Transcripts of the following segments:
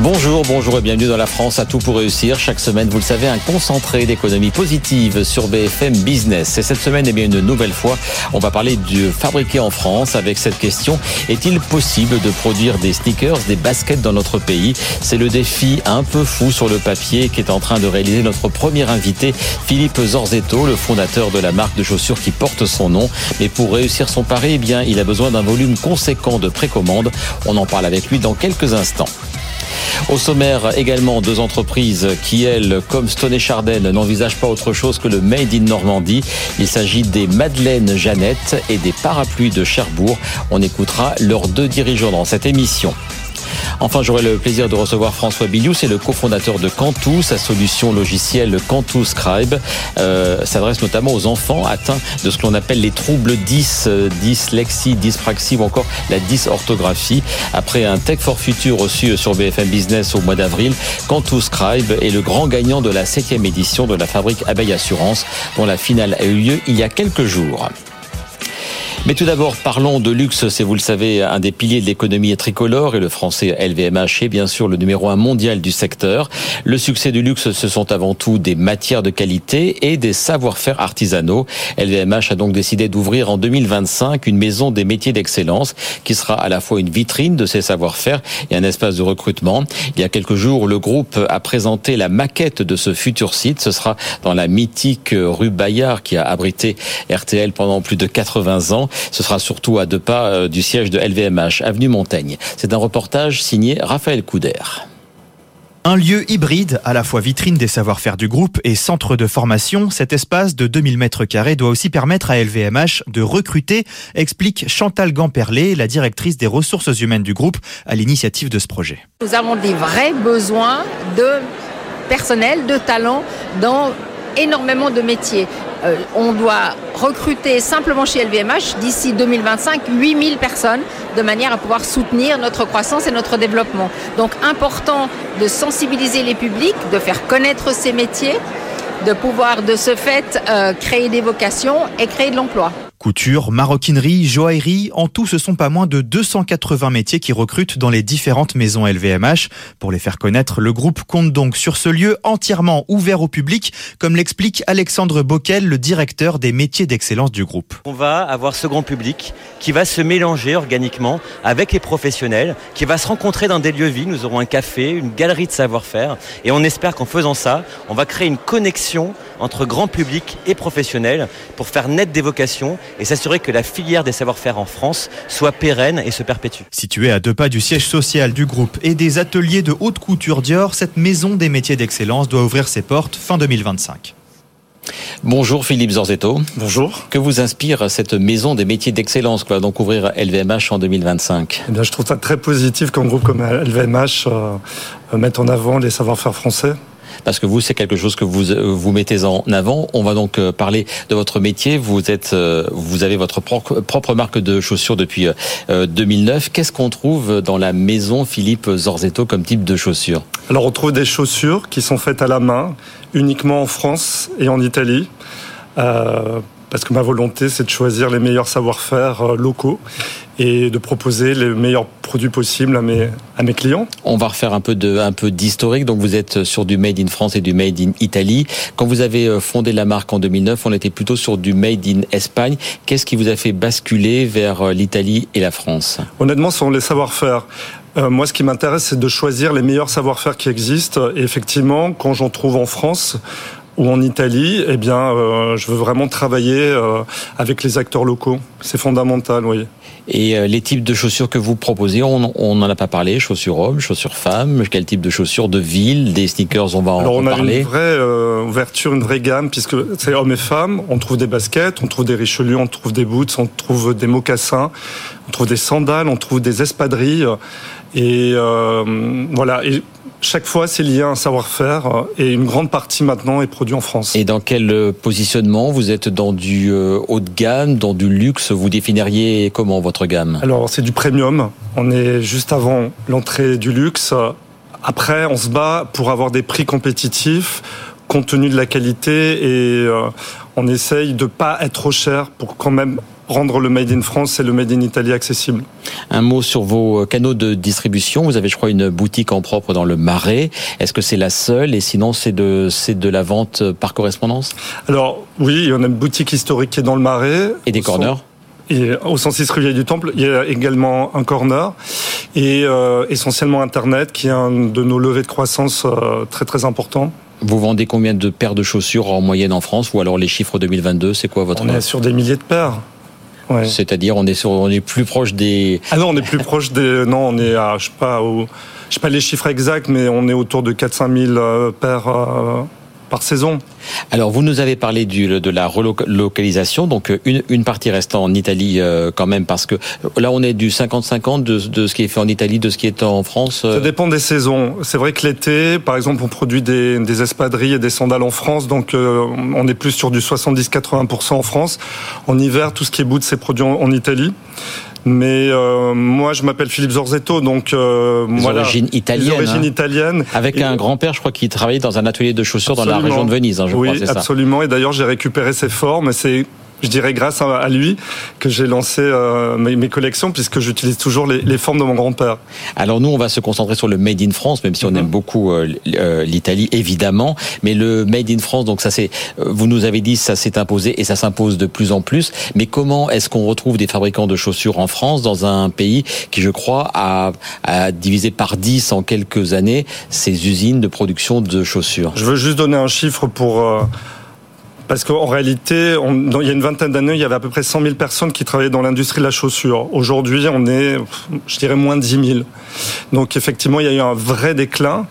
Bonjour, bonjour et bienvenue dans la France à tout pour réussir. Chaque semaine, vous le savez, un concentré d'économie positive sur BFM Business. Et cette semaine, eh bien, une nouvelle fois, on va parler du fabriqué en France avec cette question. Est-il possible de produire des sneakers, des baskets dans notre pays? C'est le défi un peu fou sur le papier qui est en train de réaliser notre premier invité, Philippe Zorzetto, le fondateur de la marque de chaussures qui porte son nom. Mais pour réussir son pari, eh bien, il a besoin d'un volume conséquent de précommande. On en parle avec lui dans quelques instants. Au sommaire également deux entreprises qui, elles, comme Stone et Chardin, n'envisagent pas autre chose que le Made in Normandie. Il s'agit des Madeleine Jeannette et des parapluies de Cherbourg. On écoutera leurs deux dirigeants dans cette émission. Enfin, j'aurai le plaisir de recevoir François Billiou, c'est le cofondateur de Cantou. Sa solution logicielle Cantou Scribe euh, s'adresse notamment aux enfants atteints de ce que l'on appelle les troubles 10, euh, dyslexie, dyspraxie ou encore la dysorthographie. Après un Tech for Future reçu sur BFM Business au mois d'avril, Cantou Scribe est le grand gagnant de la septième édition de la fabrique Abeille Assurance, dont la finale a eu lieu il y a quelques jours. Mais tout d'abord, parlons de luxe. C'est, vous le savez, un des piliers de l'économie tricolore et le français LVMH est bien sûr le numéro un mondial du secteur. Le succès du luxe, ce sont avant tout des matières de qualité et des savoir-faire artisanaux. LVMH a donc décidé d'ouvrir en 2025 une maison des métiers d'excellence qui sera à la fois une vitrine de ses savoir-faire et un espace de recrutement. Il y a quelques jours, le groupe a présenté la maquette de ce futur site. Ce sera dans la mythique rue Bayard qui a abrité RTL pendant plus de 80 ans. Ce sera surtout à deux pas euh, du siège de LVMH, avenue Montaigne. C'est un reportage signé Raphaël Couder. Un lieu hybride, à la fois vitrine des savoir-faire du groupe et centre de formation, cet espace de 2000 mètres carrés doit aussi permettre à LVMH de recruter, explique Chantal Gamperlé, la directrice des ressources humaines du groupe, à l'initiative de ce projet. Nous avons des vrais besoins de personnel, de talent dans énormément de métiers. Euh, on doit recruter simplement chez LVMH d'ici 2025 8000 personnes de manière à pouvoir soutenir notre croissance et notre développement. Donc important de sensibiliser les publics, de faire connaître ces métiers, de pouvoir de ce fait euh, créer des vocations et créer de l'emploi. Couture, maroquinerie, joaillerie, en tout ce sont pas moins de 280 métiers qui recrutent dans les différentes maisons LVMH. Pour les faire connaître, le groupe compte donc sur ce lieu entièrement ouvert au public, comme l'explique Alexandre Bockel, le directeur des métiers d'excellence du groupe. On va avoir ce grand public qui va se mélanger organiquement avec les professionnels, qui va se rencontrer dans des lieux vides. Nous aurons un café, une galerie de savoir-faire et on espère qu'en faisant ça, on va créer une connexion entre grand public et professionnels pour faire naître des vocations et s'assurer que la filière des savoir-faire en France soit pérenne et se perpétue. Située à deux pas du siège social du groupe et des ateliers de haute couture Dior, cette maison des métiers d'excellence doit ouvrir ses portes fin 2025. Bonjour Philippe Zorzetto. Bonjour. Que vous inspire cette maison des métiers d'excellence qui va donc ouvrir LVMH en 2025 eh bien, Je trouve ça très positif qu'un groupe comme LVMH euh, mette en avant les savoir-faire français parce que vous, c'est quelque chose que vous euh, vous mettez en avant. On va donc euh, parler de votre métier. Vous êtes, euh, vous avez votre propre marque de chaussures depuis 2009. Qu'est-ce qu'on trouve dans la maison Philippe Zorzetto comme type de chaussures? Alors, on trouve des chaussures qui sont faites à la main, uniquement en France et en Italie. Euh, parce que ma volonté, c'est de choisir les meilleurs savoir-faire locaux et de proposer les meilleurs produits possibles à mes, à mes clients. On va refaire un peu de, un peu d'historique. Donc, vous êtes sur du Made in France et du Made in Italie. Quand vous avez euh, fondé la marque en 2009, on était plutôt sur du Made in Espagne. Qu'est-ce qui vous a fait basculer vers euh, l'Italie et la France? Honnêtement, ce sont les savoir-faire. Euh, moi, ce qui m'intéresse, c'est de choisir les meilleurs savoir-faire qui existent. Et effectivement, quand j'en trouve en France, ou en Italie, eh bien, euh, je veux vraiment travailler euh, avec les acteurs locaux. C'est fondamental, oui. Et euh, les types de chaussures que vous proposez, on n'en a pas parlé, chaussures hommes, chaussures femmes, quel type de chaussures de ville, des sneakers, on va en, Alors, on parler. a une vraie euh, ouverture, une vraie gamme, puisque c'est hommes et femmes, on trouve des baskets, on trouve des Richelieu, on trouve des boots, on trouve des mocassins, on trouve des sandales, on trouve des espadrilles. Et euh, voilà. Et chaque fois, c'est lié à un savoir-faire euh, et une grande partie maintenant est produit en France. Et dans quel euh, positionnement Vous êtes dans du euh, haut de gamme, dans du luxe? Vous définiriez comment votre gamme? Alors, c'est du premium. On est juste avant l'entrée du luxe. Après, on se bat pour avoir des prix compétitifs compte tenu de la qualité et euh, on essaye de pas être trop cher pour quand même rendre le Made in France et le Made in Italie accessible. Un mot sur vos canaux de distribution. Vous avez, je crois, une boutique en propre dans le Marais. Est-ce que c'est la seule? Et sinon, c'est de, c'est de la vente par correspondance? Alors, oui, on a une boutique historique qui est dans le Marais. Et des corners? Et au 106 Rivière du Temple, il y a également un corner et euh, essentiellement Internet qui est un de nos levées de croissance euh, très très important. Vous vendez combien de paires de chaussures en moyenne en France ou alors les chiffres 2022 C'est quoi votre On est sur des milliers de paires. Ouais. C'est-à-dire on est sur, on est plus proche des. Ah non, on est plus proche des. Non, on est à je sais pas au, je sais pas les chiffres exacts, mais on est autour de 400 000 euh, paires euh, par saison. Alors, vous nous avez parlé du, de la relocalisation, donc une, une partie reste en Italie euh, quand même, parce que là, on est du 50-50 de, de, ce qui est fait en Italie, de ce qui est en France. Ça dépend des saisons. C'est vrai que l'été, par exemple, on produit des, des, espadrilles et des sandales en France, donc euh, on est plus sur du 70-80% en France. En hiver, tout ce qui est bout, c'est produit en, en Italie. Mais euh, moi, je m'appelle Philippe Zorzetto, donc euh, les voilà, origines italiennes. Les origines hein. italiennes. Avec et un grand-père, je crois, qui travaillait dans un atelier de chaussures absolument. dans la région de Venise. Hein, je oui, crois, absolument. Ça. Et d'ailleurs, j'ai récupéré ses formes. C'est je dirais grâce à lui que j'ai lancé euh, mes, mes, collections puisque j'utilise toujours les, les, formes de mon grand-père. Alors nous, on va se concentrer sur le Made in France, même si on mm -hmm. aime beaucoup euh, l'Italie, évidemment. Mais le Made in France, donc ça c'est, vous nous avez dit, ça s'est imposé et ça s'impose de plus en plus. Mais comment est-ce qu'on retrouve des fabricants de chaussures en France dans un pays qui, je crois, a, a divisé par 10 en quelques années ses usines de production de chaussures? Je veux juste donner un chiffre pour... Euh parce qu'en réalité, il y a une vingtaine d'années, il y avait à peu près 100 000 personnes qui travaillaient dans l'industrie de la chaussure. Aujourd'hui, on est, je dirais, moins de 10 000. Donc effectivement, il y a eu un vrai déclin.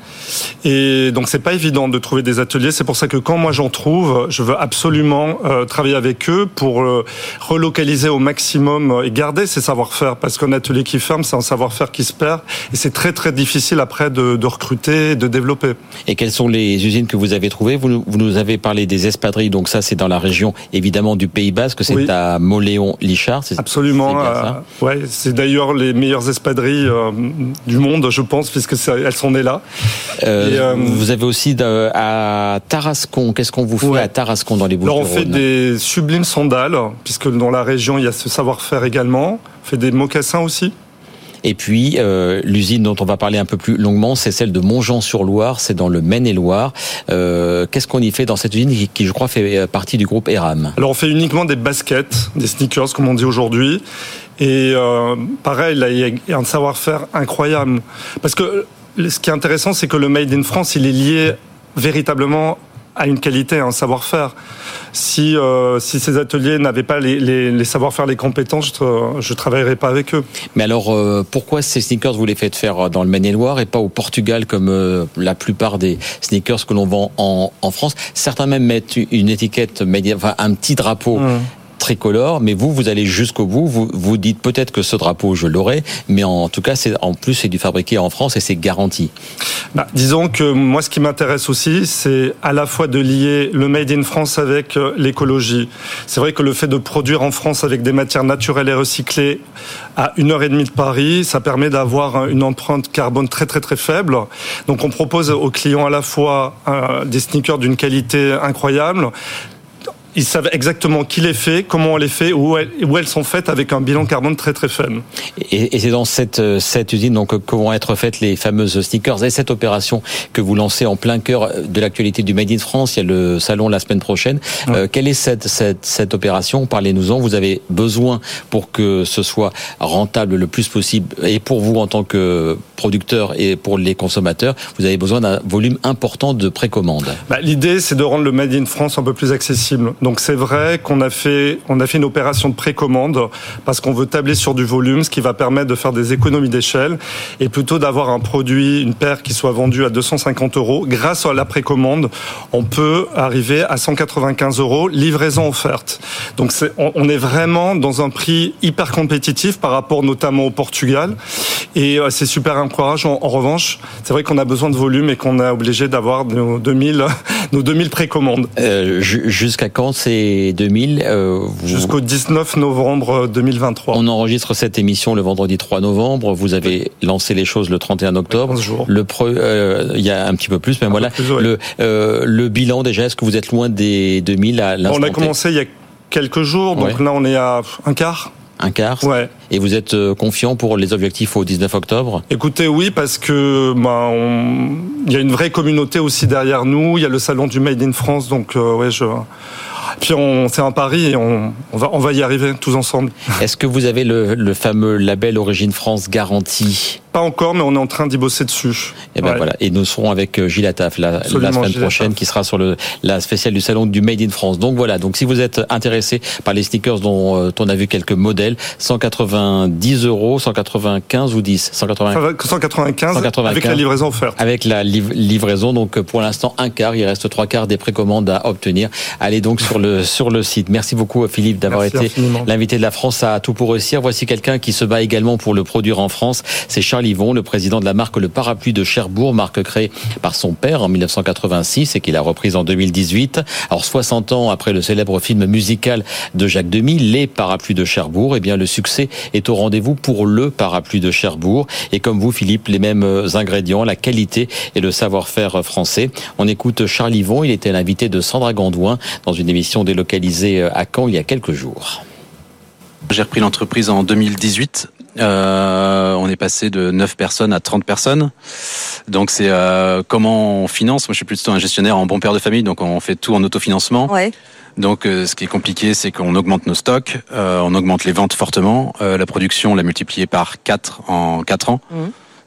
Et donc c'est pas évident de trouver des ateliers. C'est pour ça que quand moi j'en trouve, je veux absolument euh, travailler avec eux pour euh, relocaliser au maximum et garder ces savoir-faire. Parce qu'un atelier qui ferme, c'est un savoir-faire qui se perd. Et c'est très très difficile après de, de recruter et de développer. Et quelles sont les usines que vous avez trouvées? Vous, vous nous avez parlé des espadrilles. Donc ça, c'est dans la région évidemment du Pays Basque. C'est oui. à Moléon-Lichard. Absolument. Euh, ouais, c'est d'ailleurs les meilleures espadrilles euh, du monde, je pense, puisque elles sont nées là. Euh, et, euh, vous avez aussi de, à Tarascon. Qu'est-ce qu'on vous fait ouais. à Tarascon dans les Bouches Alors on fait des sublimes sandales, puisque dans la région il y a ce savoir-faire également. On fait des mocassins aussi. Et puis euh, l'usine dont on va parler un peu plus longuement, c'est celle de Montjean-sur-Loire, c'est dans le Maine-et-Loire. Euh, Qu'est-ce qu'on y fait dans cette usine qui, qui, je crois, fait partie du groupe ERAM Alors on fait uniquement des baskets, des sneakers comme on dit aujourd'hui. Et euh, pareil, là, il y a un savoir-faire incroyable. Parce que ce qui est intéressant, c'est que le Made in France, il est lié véritablement à une qualité, à un savoir-faire. Si, euh, si ces ateliers n'avaient pas les, les, les savoir-faire, les compétences, je ne travaillerais pas avec eux. Mais alors, euh, pourquoi ces sneakers, vous les faites faire dans le Maine-et-Loire et pas au Portugal, comme euh, la plupart des sneakers que l'on vend en, en, France? Certains même mettent une étiquette, enfin un petit drapeau. Mmh tricolore, mais vous, vous allez jusqu'au bout. Vous vous dites peut-être que ce drapeau, je l'aurai, mais en tout cas, c'est en plus c'est du fabriqué en France et c'est garanti. Bah, disons que moi, ce qui m'intéresse aussi, c'est à la fois de lier le made in France avec l'écologie. C'est vrai que le fait de produire en France avec des matières naturelles et recyclées à une heure et demie de Paris, ça permet d'avoir une empreinte carbone très très très faible. Donc, on propose aux clients à la fois euh, des sneakers d'une qualité incroyable ils savent exactement qui les fait, comment on les fait, où elles, où elles sont faites avec un bilan carbone très très faible. Et, et c'est dans cette, cette usine donc, que vont être faites les fameuses sneakers et cette opération que vous lancez en plein cœur de l'actualité du Made in France. Il y a le salon la semaine prochaine. Ouais. Euh, quelle est cette, cette, cette opération? Parlez-nous-en. Vous avez besoin pour que ce soit rentable le plus possible et pour vous en tant que producteur et pour les consommateurs, vous avez besoin d'un volume important de précommandes. Bah, L'idée, c'est de rendre le Made in France un peu plus accessible. Donc c'est vrai qu'on a fait on a fait une opération de précommande parce qu'on veut tabler sur du volume, ce qui va permettre de faire des économies d'échelle et plutôt d'avoir un produit, une paire qui soit vendue à 250 euros. Grâce à la précommande, on peut arriver à 195 euros, livraison offerte. Donc c'est on, on est vraiment dans un prix hyper compétitif par rapport notamment au Portugal et euh, c'est super En, en revanche, c'est vrai qu'on a besoin de volume et qu'on est obligé d'avoir nos 2000 nos 2000 précommandes. Euh, Jusqu'à quand c'est 2000 euh, vous... Jusqu'au 19 novembre 2023. On enregistre cette émission le vendredi 3 novembre. Vous avez lancé les choses le 31 octobre. Le pre, euh, il y a un petit peu plus, mais voilà. le, euh, le bilan déjà, est-ce que vous êtes loin des 2000 à l'instant On a commencé il y a quelques jours, donc là on est à un quart. Un quart Ouais. Et vous êtes euh, confiant pour les objectifs au 19 octobre? Écoutez, oui, parce que bah, il y a une vraie communauté aussi derrière nous. Il y a le salon du Made in France, donc euh, ouais, je. Puis on, c'est un pari et on, on, va, on va y arriver tous ensemble. Est-ce que vous avez le, le fameux label Origine France garanti pas encore, mais on est en train d'y bosser dessus. Et eh ben voilà. Et nous serons avec euh, Gilles Attaf la, la semaine prochaine, qui sera sur le, la spéciale du salon du Made in France. Donc voilà. Donc si vous êtes intéressé par les sneakers dont euh, on a vu quelques modèles, 190 euros, 195 ou 10, 195, 195, avec la livraison offerte. Avec la livraison. Donc pour l'instant un quart. Il reste trois quarts des précommandes à obtenir. Allez donc sur le sur le site. Merci beaucoup Philippe d'avoir été l'invité de la France à tout pour réussir. Voici quelqu'un qui se bat également pour le produire en France. C'est Charlie Le président de la marque Le Parapluie de Cherbourg, marque créée par son père en 1986 et qu'il a reprise en 2018. Alors 60 ans après le célèbre film musical de Jacques Demy, Les Parapluies de Cherbourg, eh bien le succès est au rendez-vous pour le Parapluie de Cherbourg et comme vous Philippe, les mêmes ingrédients, la qualité et le savoir-faire français. On écoute Charles Yvon, il était l'invité de Sandra Gandouin dans une émission délocalisée à Caen il y a quelques jours. J'ai repris l'entreprise en 2018 euh, on est passé de 9 personnes à 30 personnes. Donc c'est euh, comment on finance? Moi je suis plutôt un gestionnaire en bon père de famille, donc on fait tout en autofinancement. Ouais. Donc euh, ce qui est compliqué, c'est qu'on augmente nos stocks, on augmente les ventes fortement, la production on l'a multiplié par 4 en 4 ans. Mmh.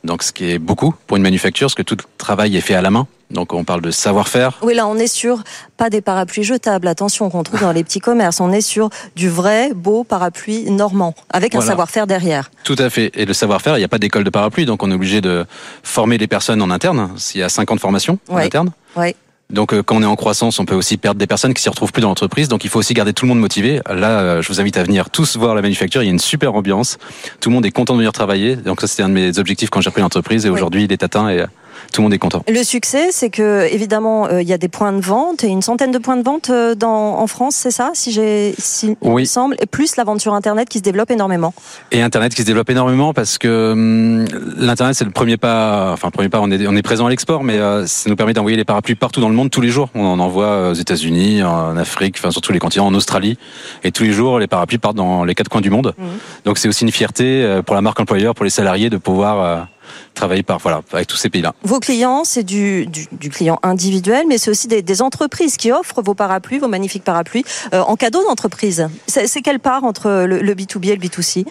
Donc ce qui est beaucoup pour une manufacture, parce que tout le travail est fait à la main. Donc on parle de savoir-faire. Oui, là on est sur pas des parapluies jetables, attention qu'on trouve dans les petits commerces. On est sur du vrai beau parapluie normand avec un savoir-faire derrière. Tout à fait. Et le savoir-faire, il n'y a pas d'école de parapluie, donc on est obligé de former les personnes en interne. S'il y a 50 formations en interne. Oui. Donc euh, quand on est en croissance, on peut aussi perdre des personnes qui s'y retrouvent plus dans l'entreprise. Donc il faut aussi garder tout le monde motivé. Là, euh, je vous invite à venir tous voir la manufacture. Il y a une super ambiance. Tout le monde est content de venir travailler. Donc ça, c'était un de mes objectifs quand j'ai pris l'entreprise. Et aujourd'hui, il est atteint. Et tout le monde est content. Le succès, c'est que évidemment, euh, il y a des points de vente et une centaine de points de vente euh, dans, en France, c'est ça, si j'ai, si oui. il semble, et plus l'aventure Internet qui se développe énormément. Et Internet qui se développe énormément parce que hum, l'internet c'est le premier pas. Enfin, le premier pas, on est on est présent à l'export, mais euh, ça nous permet d'envoyer les parapluies partout dans le monde tous les jours. On en envoie aux États-Unis, en Afrique, enfin sur tous les continents, en Australie, et tous les jours les parapluies partent dans les quatre coins du monde. Mmh. Donc c'est aussi une fierté pour la marque employeur, pour les salariés de pouvoir travailler par voilà avec tous ces pays-là. Vos clients, c'est du, du, du, client individuel, mais c'est aussi des, des, entreprises qui offrent vos parapluies, vos magnifiques parapluies, euh, en cadeau d'entreprise. C'est quelle part entre le, le, B2B et le B2C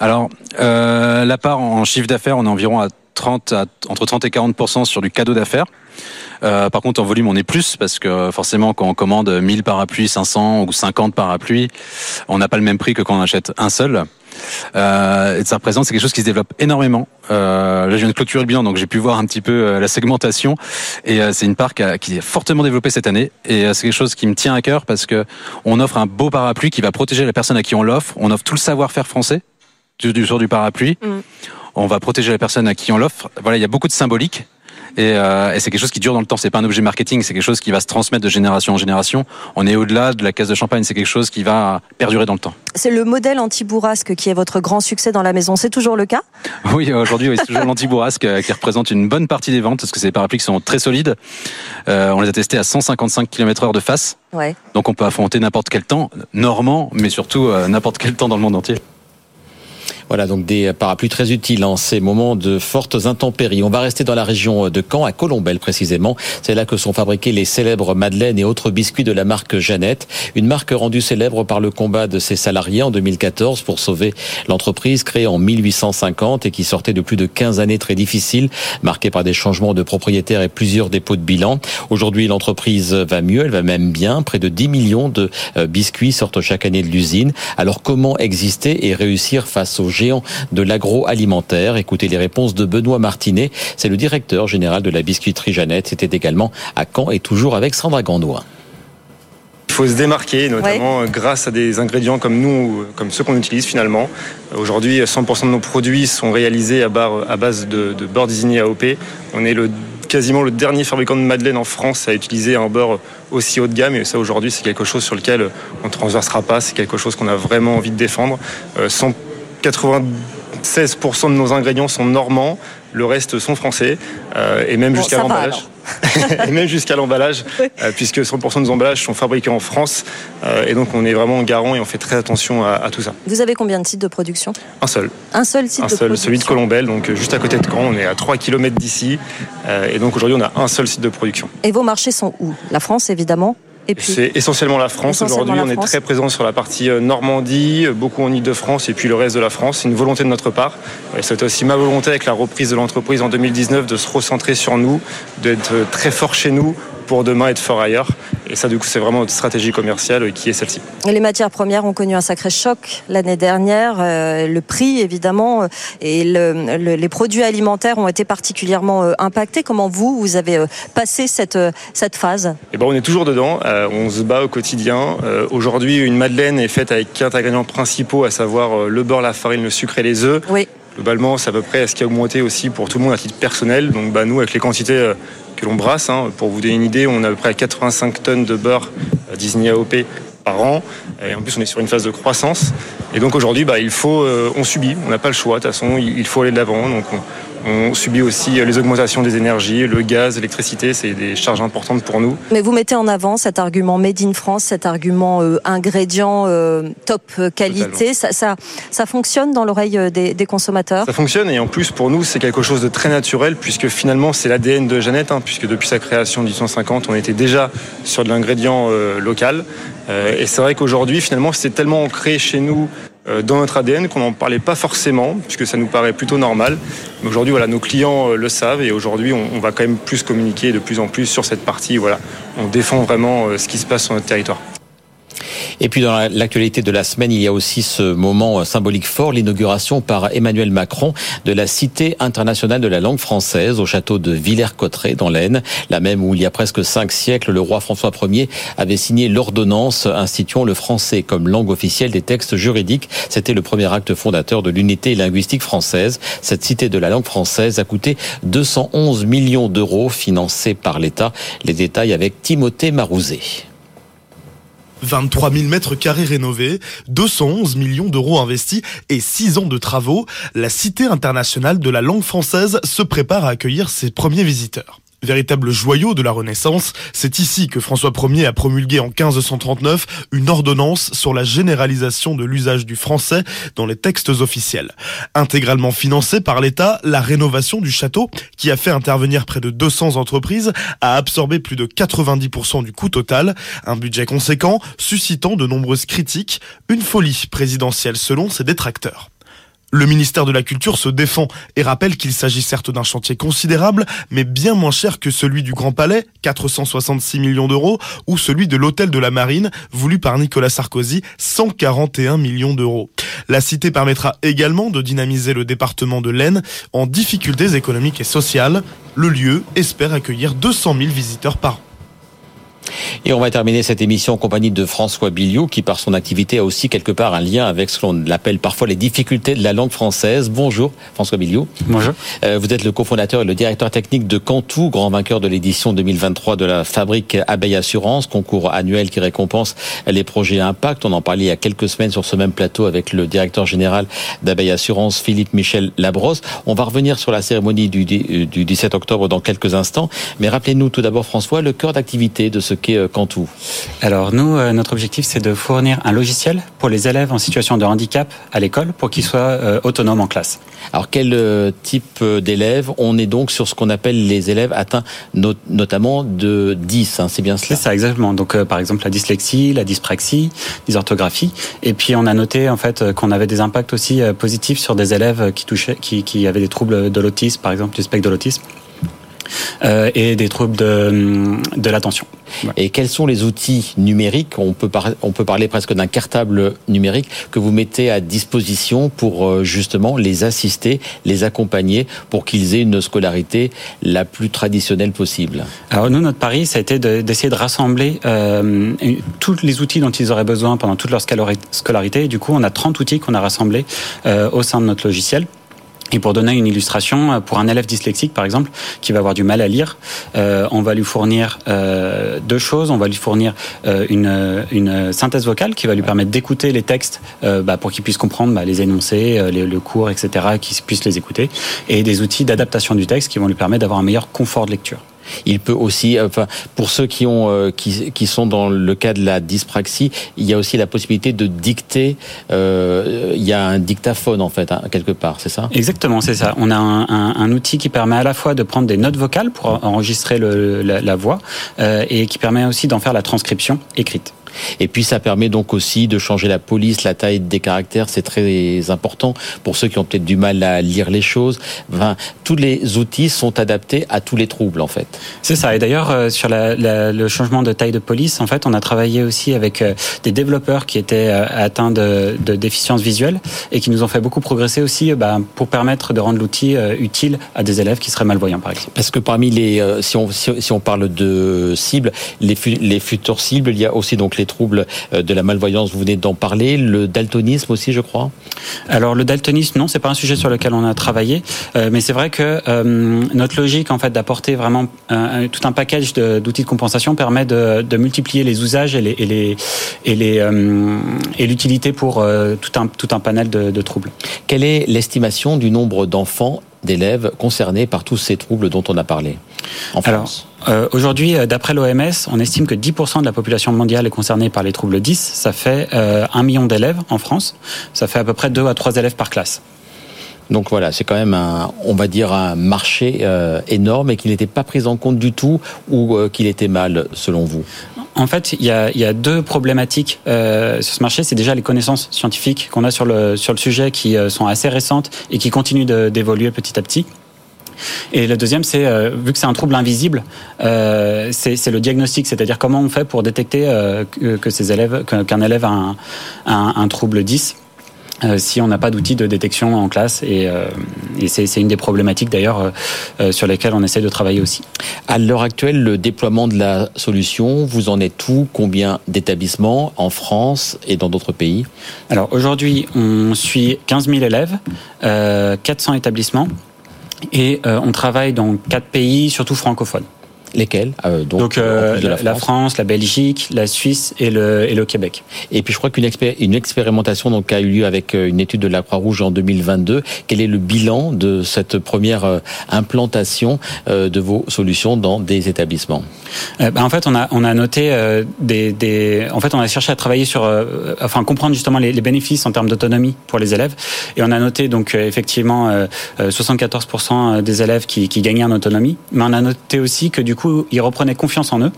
Alors, euh, la part en chiffre d'affaires, on est environ à 30 à, entre 30 et 40% sur du cadeau d'affaires. Euh, par contre, en volume, on est plus parce que forcément, quand on commande 1000 parapluies, 500 ou 50 parapluies, on n'a pas le même prix que quand on achète un seul. Euh, et ça représente, c'est quelque chose qui se développe énormément. Euh, là, je viens de clôturer le bilan, donc j'ai pu voir un petit peu euh, la segmentation. Et euh, c'est une part qui, est fortement développée cette année. Et c'est quelque chose qui me tient à cœur parce que on offre un beau parapluie qui va protéger la personne à qui on l'offre. On offre tout le savoir-faire français du, du, sur du parapluie. Mm. On va protéger la personne à qui on l'offre. Voilà, il y a beaucoup de symbolique. Et, euh, et c'est quelque chose qui dure dans le temps. C'est pas un objet marketing, c'est quelque chose qui va se transmettre de génération en génération. On est au-delà de la caisse de champagne. C'est quelque chose qui va perdurer dans le temps. C'est le modèle anti-bourrasque qui est votre grand succès dans la maison. C'est toujours le cas? Oui, aujourd'hui, oui, c'est toujours l'anti-bourrasque euh, qui représente une bonne partie des ventes parce que c'est des parapluies qui sont très solides. Euh, on les a testés à 155 km/h de face. Ouais. Donc on peut affronter n'importe quel temps, normand, mais surtout euh, n'importe quel temps dans le monde entier. Voilà, donc des parapluies très utiles en ces moments de fortes intempéries. On va rester dans la région de Caen, à Colombelle précisément. C'est là que sont fabriqués les célèbres madeleines et autres biscuits de la marque Jeannette. Une marque rendue célèbre par le combat de ses salariés en 2014 pour sauver l'entreprise créée en 1850 et qui sortait de plus de 15 années très difficiles, marquées par des changements de propriétaires et plusieurs dépôts de bilan. Aujourd'hui, l'entreprise va mieux, elle va même bien. Près de 10 millions de euh, biscuits sortent chaque année de l'usine. Alors comment exister et réussir face aux géant de l'agroalimentaire. Écoutez les réponses de Benoît Martinet, c'est le directeur général de la biscuiterie Jeannette. C'était également à Caen et toujours avec Sandra Gandoin. Il faut se démarquer, notamment ouais. grâce à des ingrédients comme nous, comme ceux qu'on utilise finalement. Aujourd'hui, 100% de nos produits sont réalisés à, base de, de beurre désigné AOP. On est le quasiment le dernier fabricant de madeleine en France à utiliser un beurre aussi haut de gamme. Et ça, aujourd'hui, c'est quelque chose sur lequel on ne transversera pas. C'est quelque chose qu'on a vraiment envie de défendre. 196% de nos ingrédients sont normands, le reste sont français, et même jusqu'à l'emballage. et même jusqu'à l'emballage, euh, puisque 100% de nos emballages sont fabriqués en France. Euh, et donc on est vraiment garant et on fait très attention à, tout ça. Vous avez combien de sites de production? Un seul. Un seul site un de seul, production Celui de Colombelle, donc euh, juste à côté de Caen. On est à 3 km d'ici. et donc aujourd'hui on a un seul site de production. Et vos marchés sont où? La France évidemment c'est essentiellement la France. Aujourd'hui, on est très présent sur la partie euh, Normandie, beaucoup en Ile-de-France et puis le reste de la France. C'est une volonté de notre part. C'était aussi ma volonté avec la reprise de l'entreprise en 2019 de se recentrer sur nous, d'être très fort chez nous pour demain être fort ailleurs. Et ça, du coup, c'est vraiment notre stratégie commerciale qui est celle-ci. Les matières premières ont connu un sacré choc l'année dernière. Euh, le prix, évidemment, euh, et les produits alimentaires ont été particulièrement euh, impactés. Comment vous, vous avez passé cette, cette phase? Eh ben, On est toujours dedans. on se bat au quotidien. Aujourd'hui, une madeleine est faite avec quatre ingrédients principaux, à savoir le beurre, la farine, le sucre et les œufs. Oui. Globalement, c'est à peu près ce qui a augmenté aussi pour tout le monde à titre personnel. Donc, bah, nous, avec les quantités que l'on brasse. Hein. Pour vous donner une idée, on a à peu près 85 tonnes de beurre Disney AOP par an. Et en plus, on est sur une phase de croissance. Et donc aujourd'hui, bah, euh, on subit, on n'a pas le choix. De toute façon, il faut aller de l'avant. On subit aussi les augmentations des énergies, le gaz, l'électricité, c'est des charges importantes pour nous. Mais vous mettez en avant cet argument Made in France, cet argument euh, ingrédient euh, top qualité. Ça, ça, ça, fonctionne dans l'oreille euh, des, des, consommateurs? Ça fonctionne et en plus pour nous c'est quelque chose de très naturel puisque finalement c'est l'ADN de Jeannette, hein, puisque depuis sa création en 1850 on était déjà sur de l'ingrédient local. et c'est vrai qu'aujourd'hui finalement c'est tellement ancré chez nous euh, dans notre ADN qu'on n'en parlait pas forcément, puisque ça nous paraît plutôt normal. Mais aujourd'hui, voilà, nos clients euh, le savent et aujourd'hui, on, va quand même plus communiquer de plus en plus sur cette partie. Voilà, on défend vraiment euh, ce qui se passe sur notre territoire. Et puis dans l'actualité de la semaine, il y a aussi ce moment euh, symbolique fort, l'inauguration par Emmanuel Macron de la Cité internationale de la langue française au château de Villers-Cotterêts dans l'Aisne, la même où il y a presque cinq siècles, le roi François Ier avait signé l'ordonnance instituant le français comme langue officielle des textes juridiques. C'était le premier acte fondateur de l'unité linguistique française. Cette Cité de la langue française a coûté 211 millions d'euros financés par l'État. Les détails avec Timothée Marouzet. 23 000 mètres carrés rénovés, 211 millions d'euros investis et 6 ans de travaux, la Cité internationale de la langue française se prépare à accueillir ses premiers visiteurs. Véritable joyau de la Renaissance, c'est ici que François Ier a promulgué en 1539 une ordonnance sur la généralisation de l'usage du français dans les textes officiels. Intégralement financée par l'État, la rénovation du château, qui a fait intervenir près de 200 entreprises, a absorbé plus de 90% du coût total, un budget conséquent suscitant de nombreuses critiques, une folie présidentielle selon ses détracteurs. Le ministère de la Culture se défend et rappelle qu'il s'agit certes d'un chantier considérable, mais bien moins cher que celui du Grand Palais, 466 millions d'euros, ou celui de l'Hôtel de la Marine, voulu par Nicolas Sarkozy, 141 millions d'euros. La cité permettra également de dynamiser le département de l'Aisne en difficultés économiques et sociales. Le lieu espère accueillir 200 000 visiteurs par an. Et on va terminer cette émission en compagnie de François Billiou, qui par son activité a aussi quelque part un lien avec ce qu'on appelle parfois les difficultés de la langue française. Bonjour François Billiou. Bonjour. Euh, vous êtes le cofondateur et le directeur technique de Cantou, grand vainqueur de l'édition 2023 de la fabrique Abeille Assurance, concours annuel qui récompense les projets Impact. On en parlait il y a quelques semaines sur ce même plateau avec le directeur général d'Abeille Assurance, Philippe Michel Labrosse. On va revenir sur la cérémonie du, du 17 octobre dans quelques instants. Mais rappelez-nous tout d'abord François, le cœur d'activité de ce euh, Cantou Alors nous, euh, notre objectif, c'est de fournir un logiciel pour les élèves en situation de handicap à l'école pour qu'ils soient euh, autonomes en classe. Alors quel type d'élèves On est donc sur ce qu'on appelle les élèves atteints notamment de 10, hein, c'est bien cela? C'est ça, exactement. Donc par exemple la dyslexie, la dyspraxie, dysorthographie. Et puis on a noté en fait qu'on avait des impacts aussi positifs sur des élèves qui touchaient, qui, qui avaient des troubles de l'autisme, par exemple du spectre de l'autisme. Euh, et des troubles de, de l'attention. Et quels sont les outils numériques on peut, on peut parler presque d'un cartable numérique que vous mettez à disposition pour euh, justement les assister, les accompagner pour qu'ils aient une scolarité la plus traditionnelle possible? Alors nous, notre pari, ça a été d'essayer de, rassembler euh, tous les outils dont ils auraient besoin pendant toute leur scolarité. Et du coup, on a 30 outils qu'on a rassemblés au sein de notre logiciel. Et pour donner une illustration, pour un élève dyslexique par exemple, qui va avoir du mal à lire, euh, on va lui fournir euh, deux choses. On va lui fournir euh, une, une, synthèse vocale qui va lui permettre d'écouter les textes euh, bah, pour qu'il puisse comprendre bah, les énoncés, euh, les, le cours, etc., qu'il puisse les écouter, et des outils d'adaptation du texte qui vont lui permettre d'avoir un meilleur confort de lecture. Il peut aussi, enfin, pour ceux qui ont, euh, qui, qui, sont dans le cas de la dyspraxie, il y a aussi la possibilité de dicter. Euh, il y a un dictaphone en fait, hein, quelque part, c'est ça? Exactement, c'est ça. On a un, un, un, outil qui permet à la fois de prendre des notes vocales pour enregistrer le, la, la, voix euh, et qui permet aussi d'en faire la transcription écrite. Et puis ça permet donc aussi de changer la police, la taille des caractères, c'est très important pour ceux qui ont peut-être du mal à lire les choses. Enfin, tous les outils sont adaptés à tous les troubles en fait. C'est ça. Et d'ailleurs euh, sur la, la, le changement de taille de police, en fait, on a travaillé aussi avec euh, des développeurs qui étaient euh, atteints de, de déficience visuelle et qui nous ont fait beaucoup progresser aussi bah, pour permettre de rendre l'outil utile à des élèves qui seraient malvoyants par exemple. Parce que parmi les, si on si, si on parle de cibles, les, les futures cibles, il y a aussi donc les troubles euh, de la malvoyance, vous venez d'en parler, le daltonisme aussi, je crois. Alors le daltonisme, non, c'est pas un sujet sur lequel on a travaillé, euh, mais c'est vrai que euh, notre logique en fait d'apporter vraiment tout un package d'outils de, de, compensation permet de, de, multiplier les usages et les et les et les et l'utilité pour tout un tout un panel de, de troubles. Quelle est l'estimation du nombre d'enfants d'élèves concernés par tous ces troubles dont on a parlé en France Alors, euh, Aujourd'hui, d'après l'OMS, on estime que 10% de la population mondiale est concernée par les troubles 10. Ça fait euh, 1 million d'élèves en France. Ça fait à peu près 2 à 3 élèves par classe. Donc voilà, c'est quand même un, on va dire un marché euh, énorme et qui n'était pas pris en compte du tout ou euh, qu'il était mal selon vous? En fait, il y a, deux problématiques euh, sur ce marché. C'est déjà les connaissances scientifiques qu'on a sur le sur le sujet qui euh, sont assez récentes et qui continuent d'évoluer petit à petit. Et le deuxième, c'est euh, vu que c'est un trouble invisible, c'est le diagnostic, c'est-à-dire comment on fait pour détecter euh, que, ces élèves, qu'un élève a un, un, un trouble 10 euh, si on n'a pas d'outils de détection en classe. Et, euh, et c'est une des problématiques d'ailleurs euh, sur lesquelles on essaie de travailler aussi. À l'heure actuelle, le déploiement de la solution, vous en êtes où? Combien d'établissements en France et dans d'autres pays? Alors aujourd'hui, on suit 15 000 élèves, 400 établissements. Et on travaille dans quatre pays, surtout francophones. Lesquels? Euh, Donc, donc euh, la, France. la, France. la Belgique, la Suisse et le, et le Québec. Et puis je crois qu'une expér une expérimentation donc, a eu lieu avec euh, une étude de la Croix-Rouge en 2022. Quel est le bilan de cette première euh, implantation de vos solutions dans des établissements? Euh, ben, En fait, on a, on a noté des, des... En fait, on a cherché à travailler sur... enfin, comprendre justement les, les bénéfices en termes d'autonomie pour les élèves. Et on a noté donc effectivement 74% des élèves qui, qui gagnaient en autonomie. Mais on a noté aussi que du coup, ils reprenaient confiance en eux.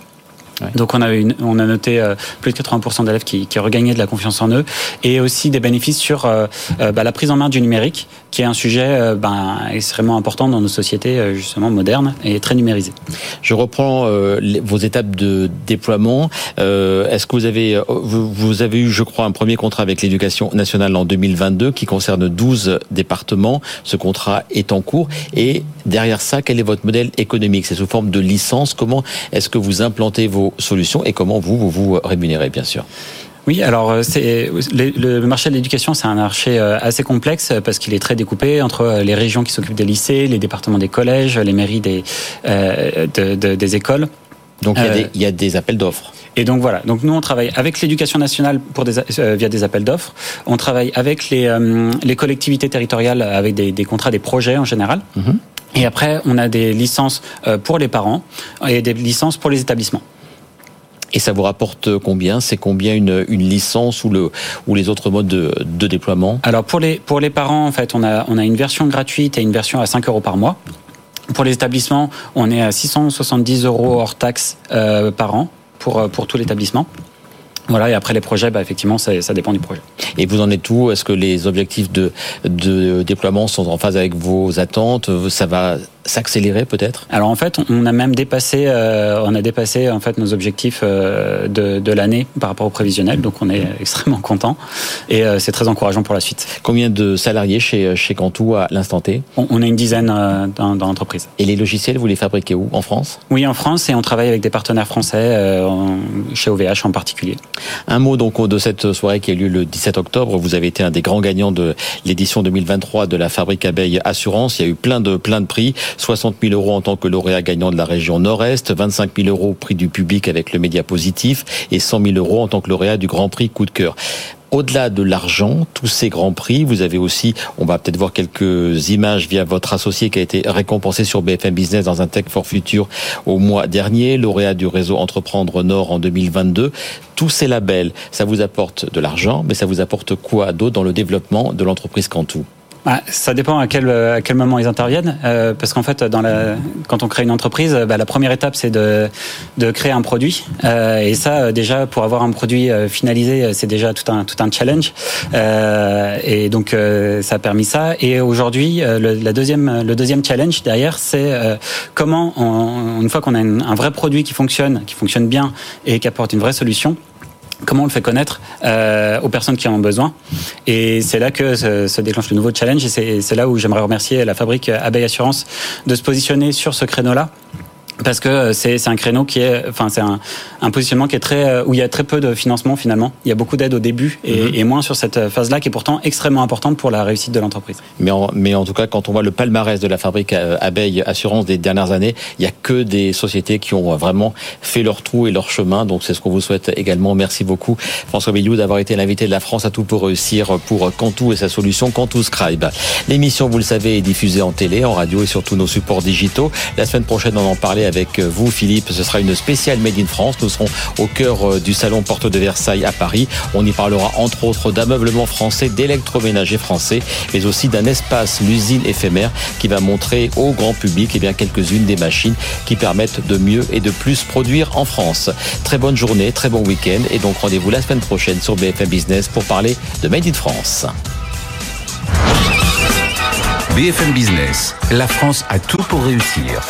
Donc on a, on a noté euh, plus de 80% d'élèves qui, qui regagnaient de la confiance en eux et aussi des bénéfices sur euh, euh, bah, la prise en main du numérique qui est un sujet bah, extrêmement important dans nos sociétés justement modernes et très numérisées. Je reprends vos étapes de déploiement. Est-ce que vous avez, vous, avez eu, je crois, un premier contrat avec l'éducation nationale en 2022 qui concerne 12 départements. Ce contrat est en cours et derrière ça, quel est votre modèle économique? C'est sous forme de licence. Comment est-ce que vous implantez vos solutions et comment vous vous, vous rémunérez, bien sûr oui, alors c'est le, marché de l'éducation, c'est un marché assez complexe parce qu'il est très découpé entre les régions qui s'occupent des lycées, les départements des collèges, les mairies des, euh, de, de, des écoles. Donc il y, a des, il y a des appels d'offres. Et donc voilà. Donc nous on travaille avec l'éducation nationale pour des, euh, via des appels d'offres. On travaille avec les, euh, les collectivités territoriales avec des, des, contrats, des projets en général. Mm -hmm. Et après on a des licences pour les parents et des licences pour les établissements. Et ça vous rapporte combien? C'est combien une, licence ou, le, ou les autres modes de, déploiement? Alors pour les, pour les parents, en fait, on a, on a une version gratuite et une version à 5 euros par mois. Pour les établissements, on est à 670 euros hors taxe euh, par an pour, pour tout l'établissement. Voilà, et après les projets, bah, effectivement, ça, ça, dépend du projet. Et vous en êtes où? Est-ce que les objectifs de, de déploiement sont en phase avec vos attentes? Ça va s'accélérer peut-être? Alors en fait, on a même dépassé, euh, on a dépassé en fait nos objectifs euh, de, de l'année par rapport au prévisionnel, donc on est extrêmement content. Et euh, c'est très encourageant pour la suite. Combien de salariés chez chez Cantou à l'instant T? On, on, a une dizaine euh, dans, dans l'entreprise. Et les logiciels, vous les fabriquez où? En France? Oui, en France et on travaille avec des partenaires français, euh, chez OVH en particulier. Un mot donc de cette soirée qui a eu lieu le 17 octobre. Vous avez été un des grands gagnants de l'édition 2023 de la Fabrique Abeille Assurance. Il y a eu plein de plein de prix. 60 000 euros en tant que lauréat gagnant de la région Nord-Est, 25 000 euros prix du public avec le média positif et 100 000 euros en tant que lauréat du Grand Prix Coup de cœur au-delà de l'argent, tous ces grands prix, vous avez aussi, on va peut-être voir quelques images via votre associé qui a été récompensé sur BFM Business dans un Tech for Future au mois dernier, lauréat du réseau Entreprendre Nord en 2022. Tous ces labels, ça vous apporte de l'argent, mais ça vous apporte quoi d'autre dans le développement de l'entreprise Cantou bah, ça dépend à quel, à quel moment ils interviennent, euh, parce qu'en fait, dans la, quand on crée une entreprise, bah, la première étape c'est de, de créer un produit, euh, et ça déjà pour avoir un produit euh, finalisé, c'est déjà tout un tout un challenge, euh, et donc euh, ça a permis ça. Et aujourd'hui, le, la deuxième le deuxième challenge derrière, c'est comment on, une fois qu'on a un vrai produit qui fonctionne, qui fonctionne bien et qui apporte une vraie solution comment on le fait connaître euh, aux personnes qui en ont besoin. Et c'est là que se, se, déclenche le nouveau challenge. Et c'est là où j'aimerais remercier la fabrique Abeille Assurance de se positionner sur ce créneau-là parce que c'est un créneau qui est, enfin c'est un, un, positionnement qui est très euh, où il y a très peu de financement finalement. Il y a beaucoup d'aide au début et, mm -hmm. et, moins sur cette phase-là qui est pourtant extrêmement importante pour la réussite de l'entreprise. Mais en, mais en tout cas, quand on voit le palmarès de la fabrique euh, Abeille Assurance des dernières années, il y a que des sociétés qui ont vraiment fait leur trou et leur chemin. Donc c'est ce qu'on vous souhaite également. Merci beaucoup François Billiou d'avoir été l'invité de la France à tout pour réussir pour Cantou et sa solution Cantou Scribe. L'émission, vous le savez, est diffusée en télé, en radio et sur tous nos supports digitaux. La semaine prochaine, on en parlait avec vous, Philippe. Ce sera une spéciale Made in France. Nous serons au cœur euh, du salon Porte de Versailles à Paris. On y parlera entre autres d'ameublement français, d'électroménager français, mais aussi d'un espace, l'usine éphémère, qui va montrer au grand public eh bien quelques-unes des machines qui permettent de mieux et de plus produire en France. Très bonne journée, très bon week-end et donc rendez-vous la semaine prochaine sur BFM Business pour parler de Made in France. BFM Business, la France a tout pour réussir.